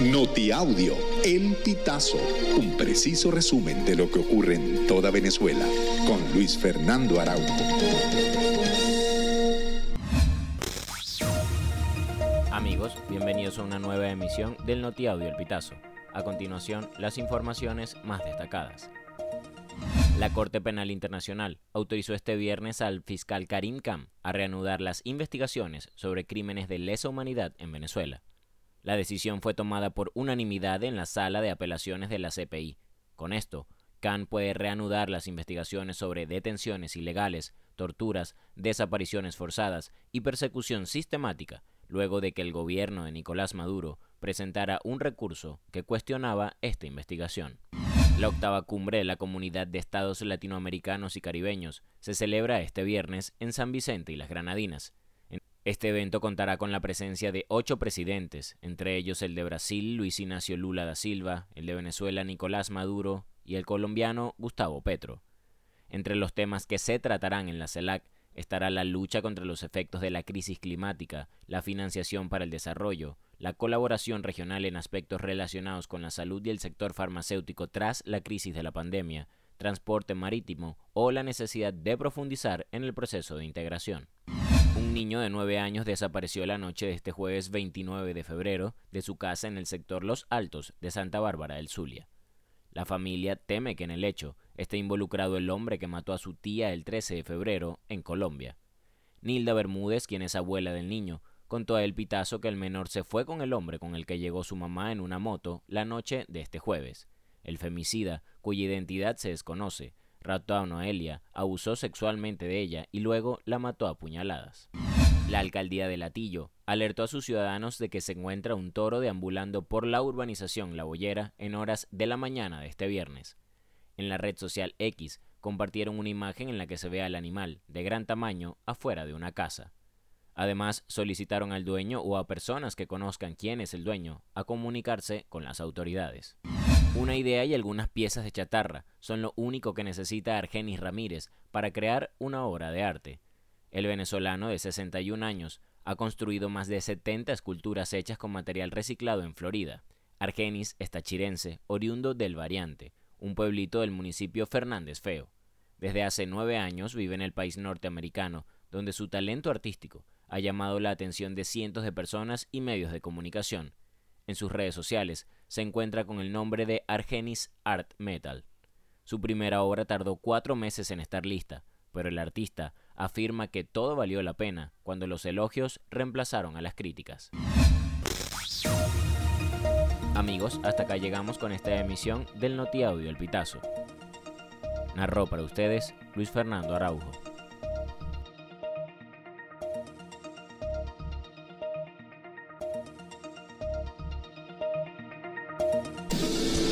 Notiaudio, El Pitazo, un preciso resumen de lo que ocurre en toda Venezuela, con Luis Fernando Araújo. Amigos, bienvenidos a una nueva emisión del Notiaudio El Pitazo. A continuación, las informaciones más destacadas. La Corte Penal Internacional autorizó este viernes al fiscal Karim Khan a reanudar las investigaciones sobre crímenes de lesa humanidad en Venezuela. La decisión fue tomada por unanimidad en la sala de apelaciones de la CPI. Con esto, Khan puede reanudar las investigaciones sobre detenciones ilegales, torturas, desapariciones forzadas y persecución sistemática, luego de que el gobierno de Nicolás Maduro presentara un recurso que cuestionaba esta investigación. La octava cumbre de la Comunidad de Estados Latinoamericanos y Caribeños se celebra este viernes en San Vicente y las Granadinas. Este evento contará con la presencia de ocho presidentes, entre ellos el de Brasil, Luis Ignacio Lula da Silva, el de Venezuela, Nicolás Maduro, y el colombiano Gustavo Petro. Entre los temas que se tratarán en la CELAC estará la lucha contra los efectos de la crisis climática, la financiación para el desarrollo, la colaboración regional en aspectos relacionados con la salud y el sector farmacéutico tras la crisis de la pandemia, transporte marítimo o la necesidad de profundizar en el proceso de integración. Un niño de 9 años desapareció la noche de este jueves 29 de febrero de su casa en el sector Los Altos de Santa Bárbara del Zulia. La familia teme que en el hecho esté involucrado el hombre que mató a su tía el 13 de febrero en Colombia. Nilda Bermúdez, quien es abuela del niño, contó a El Pitazo que el menor se fue con el hombre con el que llegó su mamá en una moto la noche de este jueves. El femicida, cuya identidad se desconoce, raptó a Noelia, abusó sexualmente de ella y luego la mató a puñaladas. La alcaldía de Latillo alertó a sus ciudadanos de que se encuentra un toro deambulando por la urbanización La Bollera en horas de la mañana de este viernes. En la red social X compartieron una imagen en la que se ve al animal, de gran tamaño, afuera de una casa. Además, solicitaron al dueño o a personas que conozcan quién es el dueño a comunicarse con las autoridades. Una idea y algunas piezas de chatarra son lo único que necesita Argenis Ramírez para crear una obra de arte. El venezolano de 61 años ha construido más de 70 esculturas hechas con material reciclado en Florida. Argenis es tachirense, oriundo del Variante, un pueblito del municipio Fernández Feo. Desde hace nueve años vive en el país norteamericano, donde su talento artístico ha llamado la atención de cientos de personas y medios de comunicación. En sus redes sociales se encuentra con el nombre de Argenis Art Metal. Su primera obra tardó cuatro meses en estar lista, pero el artista afirma que todo valió la pena cuando los elogios reemplazaron a las críticas. Amigos, hasta acá llegamos con esta emisión del Noti Audio El Pitazo. Narró para ustedes Luis Fernando Araujo.